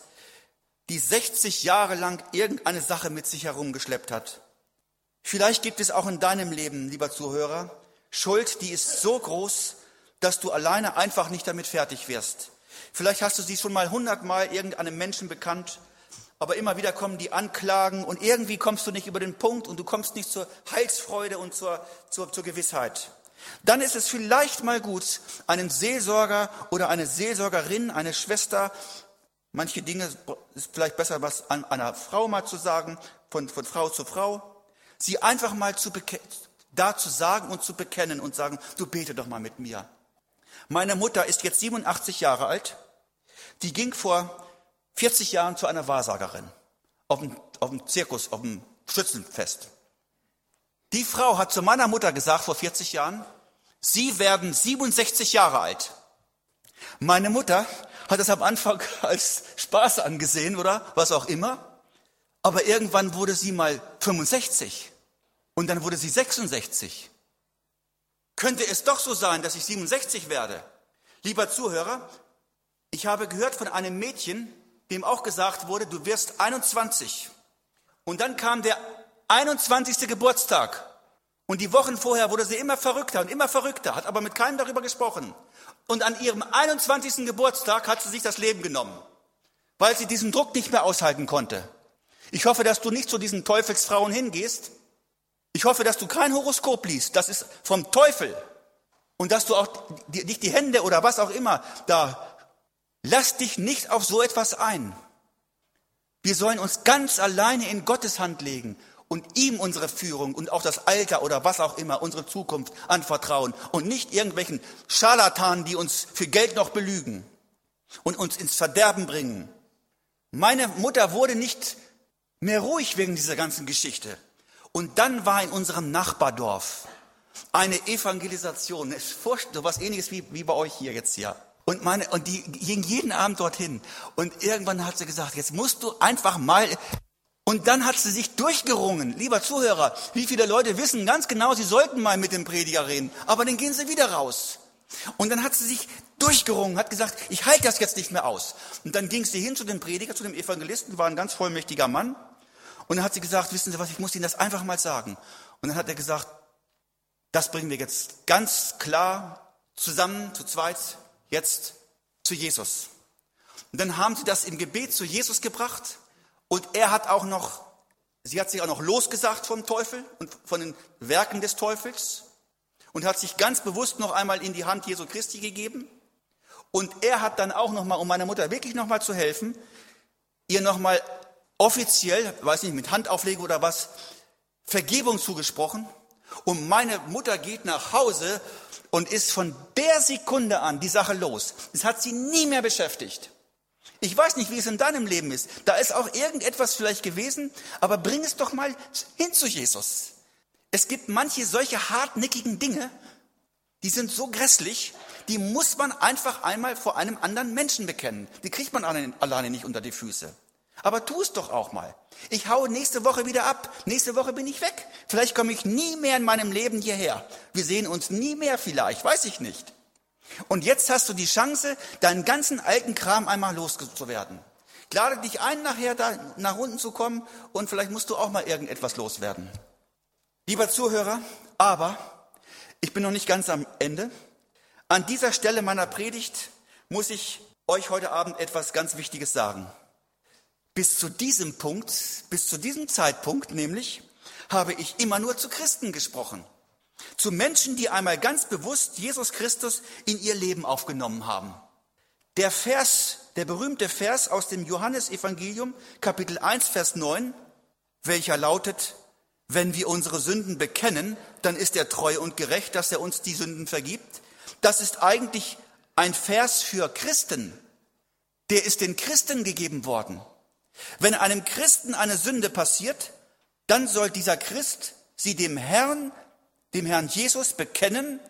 die 60 Jahre lang irgendeine Sache mit sich herumgeschleppt hat. Vielleicht gibt es auch in deinem Leben, lieber Zuhörer, Schuld, die ist so groß, dass du alleine einfach nicht damit fertig wirst. Vielleicht hast du sie schon mal hundertmal irgendeinem Menschen bekannt, aber immer wieder kommen die Anklagen und irgendwie kommst du nicht über den Punkt und du kommst nicht zur Heilsfreude und zur, zur, zur Gewissheit. Dann ist es vielleicht mal gut, einen Seelsorger oder eine Seelsorgerin, eine Schwester, manche Dinge ist vielleicht besser, was an einer Frau mal zu sagen, von, von Frau zu Frau, sie einfach mal zu da zu sagen und zu bekennen und sagen, du bete doch mal mit mir. Meine Mutter ist jetzt 87 Jahre alt. Die ging vor 40 Jahren zu einer Wahrsagerin auf dem, auf dem Zirkus, auf dem Schützenfest. Die Frau hat zu meiner Mutter gesagt vor 40 Jahren, Sie werden 67 Jahre alt. Meine Mutter hat das am Anfang als Spaß angesehen oder was auch immer. Aber irgendwann wurde sie mal 65 und dann wurde sie 66. Könnte es doch so sein, dass ich 67 werde? Lieber Zuhörer, ich habe gehört von einem Mädchen, dem auch gesagt wurde, du wirst 21. Und dann kam der 21. Geburtstag. Und die Wochen vorher wurde sie immer verrückter und immer verrückter, hat aber mit keinem darüber gesprochen. Und an ihrem 21. Geburtstag hat sie sich das Leben genommen, weil sie diesen Druck nicht mehr aushalten konnte. Ich hoffe, dass du nicht zu diesen Teufelsfrauen hingehst. Ich hoffe, dass du kein Horoskop liest. Das ist vom Teufel. Und dass du auch nicht die Hände oder was auch immer da, lass dich nicht auf so etwas ein. Wir sollen uns ganz alleine in Gottes Hand legen und ihm unsere Führung und auch das Alter oder was auch immer, unsere Zukunft anvertrauen und nicht irgendwelchen Scharlatanen, die uns für Geld noch belügen und uns ins Verderben bringen. Meine Mutter wurde nicht mehr ruhig wegen dieser ganzen Geschichte. Und dann war in unserem Nachbardorf eine Evangelisation, so was ähnliches wie, wie bei euch hier jetzt hier. Und, meine, und die ging jeden Abend dorthin. Und irgendwann hat sie gesagt, jetzt musst du einfach mal und dann hat sie sich durchgerungen. Lieber Zuhörer, wie viele Leute wissen ganz genau, sie sollten mal mit dem Prediger reden, aber dann gehen sie wieder raus. Und dann hat sie sich durchgerungen, hat gesagt, ich halte das jetzt nicht mehr aus. Und dann ging sie hin zu dem Prediger, zu dem Evangelisten, war ein ganz vollmächtiger Mann. Und dann hat sie gesagt, wissen Sie was, ich muss Ihnen das einfach mal sagen. Und dann hat er gesagt, das bringen wir jetzt ganz klar zusammen, zu zweit, jetzt zu Jesus. Und dann haben sie das im Gebet zu Jesus gebracht. Und er hat auch noch, sie hat sich auch noch losgesagt vom Teufel und von den Werken des Teufels und hat sich ganz bewusst noch einmal in die Hand Jesu Christi gegeben. Und er hat dann auch noch mal, um meiner Mutter wirklich noch mal zu helfen, ihr noch mal offiziell, weiß nicht, mit Handauflegung oder was, Vergebung zugesprochen. Und meine Mutter geht nach Hause und ist von der Sekunde an die Sache los. Es hat sie nie mehr beschäftigt. Ich weiß nicht, wie es in deinem Leben ist. Da ist auch irgendetwas vielleicht gewesen, aber bring es doch mal hin zu Jesus. Es gibt manche solche hartnäckigen Dinge, die sind so grässlich, die muss man einfach einmal vor einem anderen Menschen bekennen. Die kriegt man alleine nicht unter die Füße. Aber tu es doch auch mal. Ich haue nächste Woche wieder ab. Nächste Woche bin ich weg. Vielleicht komme ich nie mehr in meinem Leben hierher. Wir sehen uns nie mehr vielleicht, weiß ich nicht. Und jetzt hast du die Chance, deinen ganzen alten Kram einmal loszuwerden. Lade dich ein, nachher da nach unten zu kommen und vielleicht musst du auch mal irgendetwas loswerden. Lieber Zuhörer, aber ich bin noch nicht ganz am Ende. An dieser Stelle meiner Predigt muss ich euch heute Abend etwas ganz Wichtiges sagen. Bis zu diesem Punkt, bis zu diesem Zeitpunkt nämlich, habe ich immer nur zu Christen gesprochen. Zu Menschen, die einmal ganz bewusst Jesus Christus in ihr Leben aufgenommen haben. Der Vers, der berühmte Vers aus dem Johannesevangelium, Kapitel 1, Vers 9, welcher lautet, wenn wir unsere Sünden bekennen, dann ist er treu und gerecht, dass er uns die Sünden vergibt. Das ist eigentlich ein Vers für Christen. Der ist den Christen gegeben worden. Wenn einem Christen eine Sünde passiert, dann soll dieser Christ sie dem Herrn dem Herrn Jesus bekennen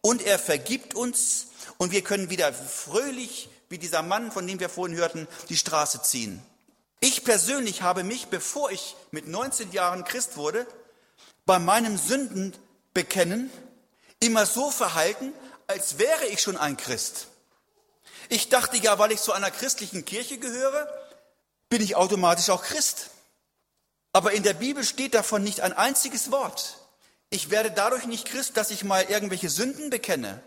und er vergibt uns und wir können wieder fröhlich, wie dieser Mann, von dem wir vorhin hörten, die Straße ziehen. Ich persönlich habe mich, bevor ich mit 19 Jahren Christ wurde, bei meinem Sündenbekennen immer so verhalten, als wäre ich schon ein Christ. Ich dachte ja, weil ich zu einer christlichen Kirche gehöre, bin ich automatisch auch Christ. Aber in der Bibel steht davon nicht ein einziges Wort. Ich werde dadurch nicht Christ, dass ich mal irgendwelche Sünden bekenne.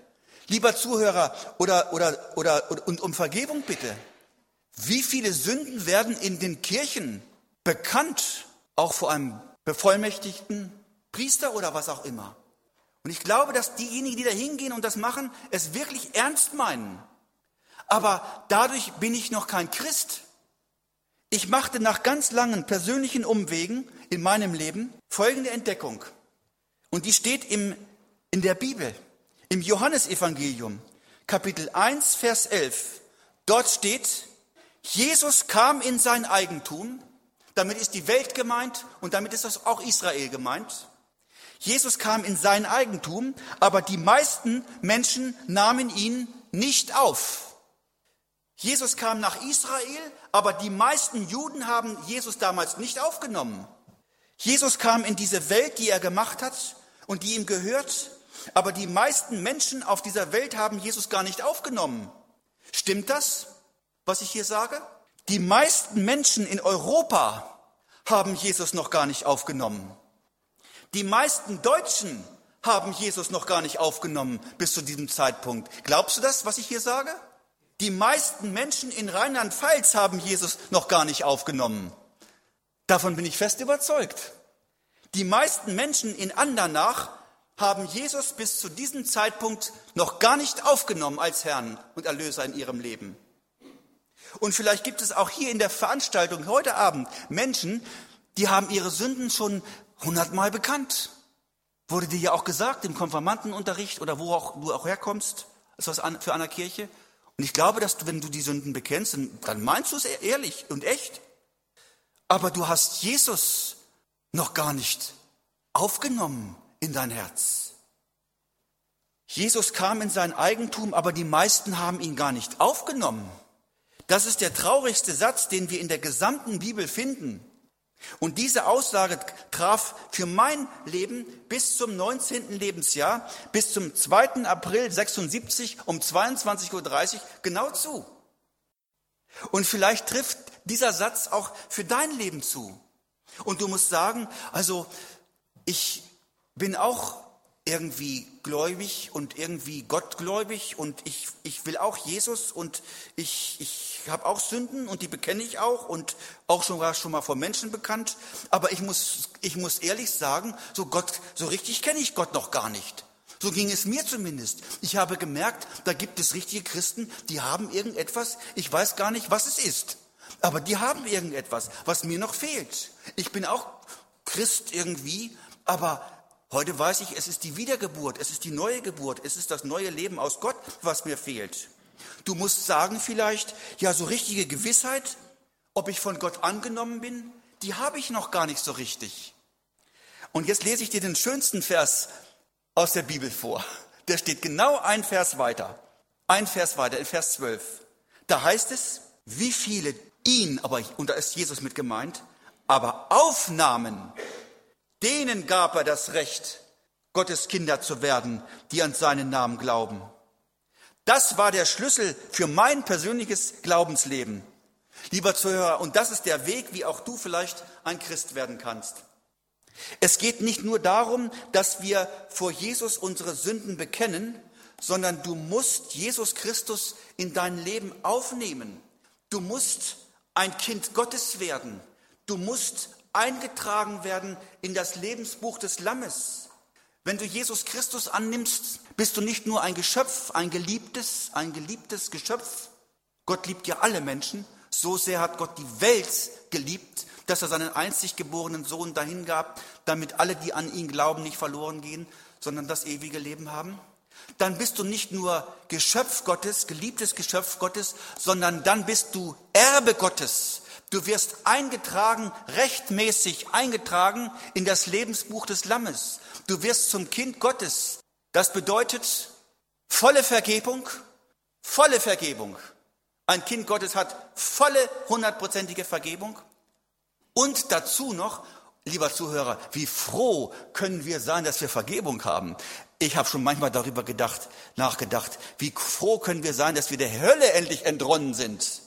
Lieber Zuhörer, oder, oder, oder, und um Vergebung bitte. Wie viele Sünden werden in den Kirchen bekannt, auch vor einem bevollmächtigten Priester oder was auch immer? Und ich glaube, dass diejenigen, die da hingehen und das machen, es wirklich ernst meinen. Aber dadurch bin ich noch kein Christ. Ich machte nach ganz langen persönlichen Umwegen in meinem Leben folgende Entdeckung. Und die steht im, in der Bibel, im Johannesevangelium, Kapitel 1, Vers 11. Dort steht, Jesus kam in sein Eigentum, damit ist die Welt gemeint und damit ist auch Israel gemeint. Jesus kam in sein Eigentum, aber die meisten Menschen nahmen ihn nicht auf. Jesus kam nach Israel, aber die meisten Juden haben Jesus damals nicht aufgenommen. Jesus kam in diese Welt, die er gemacht hat und die ihm gehört, aber die meisten Menschen auf dieser Welt haben Jesus gar nicht aufgenommen. Stimmt das, was ich hier sage? Die meisten Menschen in Europa haben Jesus noch gar nicht aufgenommen. Die meisten Deutschen haben Jesus noch gar nicht aufgenommen bis zu diesem Zeitpunkt. Glaubst du das, was ich hier sage? Die meisten Menschen in Rheinland-Pfalz haben Jesus noch gar nicht aufgenommen. Davon bin ich fest überzeugt. Die meisten Menschen in Andernach haben Jesus bis zu diesem Zeitpunkt noch gar nicht aufgenommen als Herrn und Erlöser in ihrem Leben. Und vielleicht gibt es auch hier in der Veranstaltung heute Abend Menschen, die haben ihre Sünden schon hundertmal bekannt. Wurde dir ja auch gesagt im Konfirmandenunterricht oder wo auch du auch herkommst, ist was für einer Kirche. Und ich glaube, dass du, wenn du die Sünden bekennst, dann meinst du es ehrlich und echt. Aber du hast Jesus noch gar nicht aufgenommen in dein Herz. Jesus kam in sein Eigentum, aber die meisten haben ihn gar nicht aufgenommen. Das ist der traurigste Satz, den wir in der gesamten Bibel finden. Und diese Aussage traf für mein Leben bis zum 19. Lebensjahr, bis zum 2. April 76 um 22.30 Uhr genau zu. Und vielleicht trifft dieser Satz auch für dein Leben zu. Und du musst sagen, also ich bin auch irgendwie gläubig und irgendwie gottgläubig und ich, ich will auch Jesus und ich, ich habe auch Sünden und die bekenne ich auch und auch schon war schon mal vor Menschen bekannt. Aber ich muss, ich muss ehrlich sagen, so Gott, so richtig kenne ich Gott noch gar nicht. So ging es mir zumindest. Ich habe gemerkt, da gibt es richtige Christen, die haben irgendetwas, ich weiß gar nicht, was es ist. Aber die haben irgendetwas, was mir noch fehlt. Ich bin auch Christ irgendwie, aber Heute weiß ich, es ist die Wiedergeburt, es ist die neue Geburt, es ist das neue Leben aus Gott, was mir fehlt. Du musst sagen vielleicht, ja, so richtige Gewissheit, ob ich von Gott angenommen bin, die habe ich noch gar nicht so richtig. Und jetzt lese ich dir den schönsten Vers aus der Bibel vor. Der steht genau ein Vers weiter. Ein Vers weiter, in Vers 12. Da heißt es, wie viele ihn, aber, und da ist Jesus mit gemeint, aber aufnahmen, Denen gab er das Recht, Gottes Kinder zu werden, die an seinen Namen glauben. Das war der Schlüssel für mein persönliches Glaubensleben. Lieber Zuhörer, und das ist der Weg, wie auch du vielleicht ein Christ werden kannst. Es geht nicht nur darum, dass wir vor Jesus unsere Sünden bekennen, sondern du musst Jesus Christus in dein Leben aufnehmen. Du musst ein Kind Gottes werden. Du musst eingetragen werden in das Lebensbuch des Lammes. Wenn du Jesus Christus annimmst, bist du nicht nur ein Geschöpf, ein geliebtes, ein geliebtes Geschöpf. Gott liebt ja alle Menschen. So sehr hat Gott die Welt geliebt, dass er seinen einzig geborenen Sohn dahingab, damit alle, die an ihn glauben, nicht verloren gehen, sondern das ewige Leben haben. Dann bist du nicht nur Geschöpf Gottes, geliebtes Geschöpf Gottes, sondern dann bist du Erbe Gottes. Du wirst eingetragen, rechtmäßig eingetragen in das Lebensbuch des Lammes. Du wirst zum Kind Gottes. Das bedeutet volle Vergebung, volle Vergebung. Ein Kind Gottes hat volle, hundertprozentige Vergebung. Und dazu noch, lieber Zuhörer, wie froh können wir sein, dass wir Vergebung haben. Ich habe schon manchmal darüber gedacht, nachgedacht, wie froh können wir sein, dass wir der Hölle endlich entronnen sind,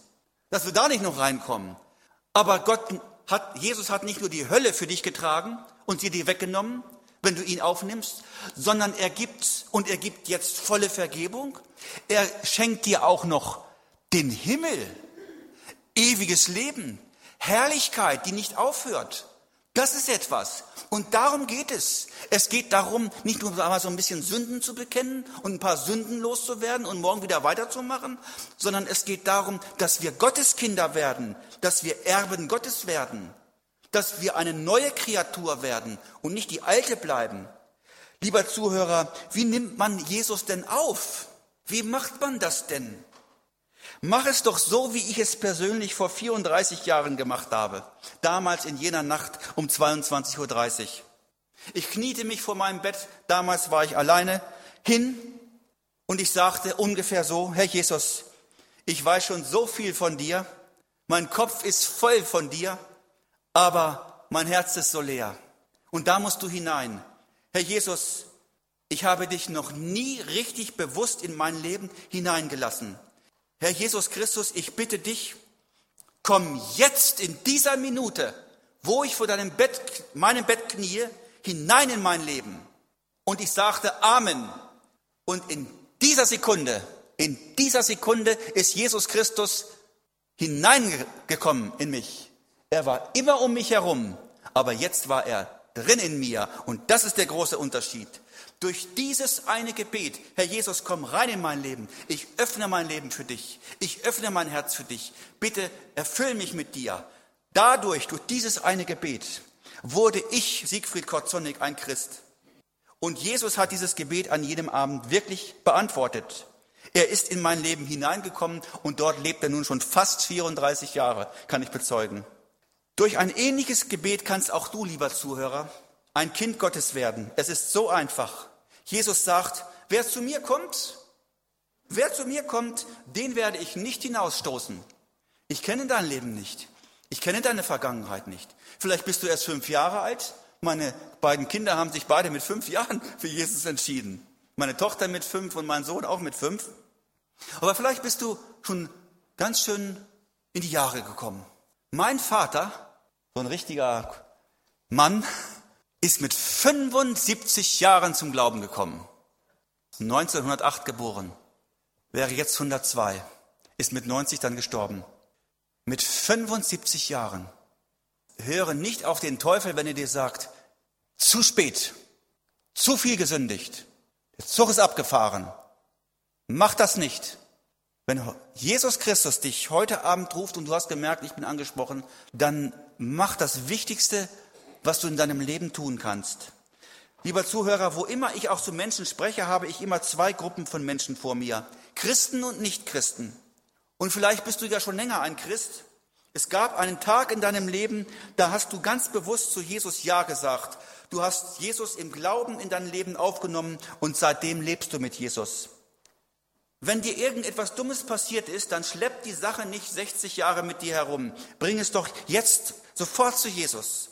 dass wir da nicht noch reinkommen. Aber Gott hat, Jesus hat nicht nur die Hölle für dich getragen und sie dir weggenommen, wenn du ihn aufnimmst, sondern er gibt und er gibt jetzt volle Vergebung. Er schenkt dir auch noch den Himmel, ewiges Leben, Herrlichkeit, die nicht aufhört. Das ist etwas. Und darum geht es. Es geht darum, nicht nur einmal so ein bisschen Sünden zu bekennen und ein paar Sünden loszuwerden und morgen wieder weiterzumachen, sondern es geht darum, dass wir Gottes Kinder werden, dass wir Erben Gottes werden, dass wir eine neue Kreatur werden und nicht die alte bleiben. Lieber Zuhörer, wie nimmt man Jesus denn auf? Wie macht man das denn? Mach es doch so, wie ich es persönlich vor 34 Jahren gemacht habe. Damals in jener Nacht um 22.30 Uhr. Ich kniete mich vor meinem Bett, damals war ich alleine, hin und ich sagte ungefähr so, Herr Jesus, ich weiß schon so viel von dir, mein Kopf ist voll von dir, aber mein Herz ist so leer. Und da musst du hinein. Herr Jesus, ich habe dich noch nie richtig bewusst in mein Leben hineingelassen. Herr Jesus Christus, ich bitte dich, komm jetzt in dieser Minute, wo ich vor deinem Bett, meinem Bett kniee, hinein in mein Leben. Und ich sagte Amen. Und in dieser Sekunde, in dieser Sekunde ist Jesus Christus hineingekommen in mich. Er war immer um mich herum, aber jetzt war er drin in mir. Und das ist der große Unterschied. Durch dieses eine Gebet, Herr Jesus, komm rein in mein Leben. Ich öffne mein Leben für dich. Ich öffne mein Herz für dich. Bitte erfüll mich mit dir. Dadurch, durch dieses eine Gebet, wurde ich, Siegfried Korzonik, ein Christ. Und Jesus hat dieses Gebet an jedem Abend wirklich beantwortet. Er ist in mein Leben hineingekommen und dort lebt er nun schon fast 34 Jahre, kann ich bezeugen. Durch ein ähnliches Gebet kannst auch du, lieber Zuhörer, ein Kind Gottes werden. Es ist so einfach. Jesus sagt, wer zu mir kommt, wer zu mir kommt, den werde ich nicht hinausstoßen. Ich kenne dein Leben nicht. Ich kenne deine Vergangenheit nicht. Vielleicht bist du erst fünf Jahre alt. Meine beiden Kinder haben sich beide mit fünf Jahren für Jesus entschieden. Meine Tochter mit fünf und mein Sohn auch mit fünf. Aber vielleicht bist du schon ganz schön in die Jahre gekommen. Mein Vater, so ein richtiger Mann, ist mit 75 Jahren zum Glauben gekommen. 1908 geboren, wäre jetzt 102, ist mit 90 dann gestorben. Mit 75 Jahren. Höre nicht auf den Teufel, wenn er dir sagt, zu spät, zu viel gesündigt, der Zug ist abgefahren. Mach das nicht. Wenn Jesus Christus dich heute Abend ruft und du hast gemerkt, ich bin angesprochen, dann mach das Wichtigste, was du in deinem Leben tun kannst. Lieber Zuhörer, wo immer ich auch zu Menschen spreche, habe ich immer zwei Gruppen von Menschen vor mir. Christen und Nichtchristen. Und vielleicht bist du ja schon länger ein Christ. Es gab einen Tag in deinem Leben, da hast du ganz bewusst zu Jesus Ja gesagt. Du hast Jesus im Glauben in dein Leben aufgenommen und seitdem lebst du mit Jesus. Wenn dir irgendetwas Dummes passiert ist, dann schlepp die Sache nicht 60 Jahre mit dir herum. Bring es doch jetzt sofort zu Jesus.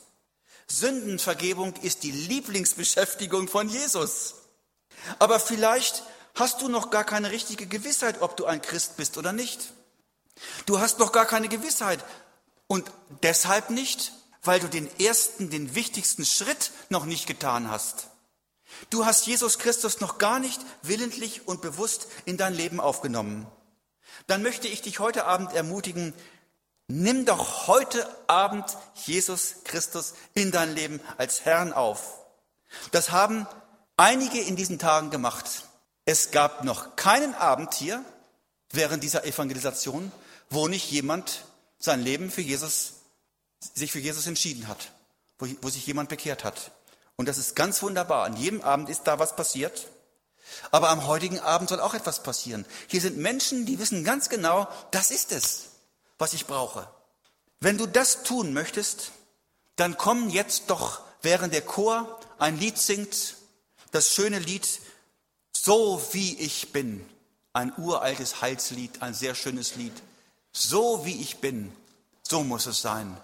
Sündenvergebung ist die Lieblingsbeschäftigung von Jesus. Aber vielleicht hast du noch gar keine richtige Gewissheit, ob du ein Christ bist oder nicht. Du hast noch gar keine Gewissheit. Und deshalb nicht, weil du den ersten, den wichtigsten Schritt noch nicht getan hast. Du hast Jesus Christus noch gar nicht willentlich und bewusst in dein Leben aufgenommen. Dann möchte ich dich heute Abend ermutigen, Nimm doch heute Abend Jesus Christus in dein Leben als Herrn auf. Das haben einige in diesen Tagen gemacht. Es gab noch keinen Abend hier während dieser Evangelisation, wo nicht jemand sein Leben für Jesus, sich für Jesus entschieden hat, wo, wo sich jemand bekehrt hat. Und das ist ganz wunderbar. An jedem Abend ist da was passiert. Aber am heutigen Abend soll auch etwas passieren. Hier sind Menschen, die wissen ganz genau, das ist es was ich brauche. Wenn du das tun möchtest, dann komm jetzt doch, während der Chor ein Lied singt, das schöne Lied, so wie ich bin, ein uraltes Heilslied, ein sehr schönes Lied. So wie ich bin, so muss es sein.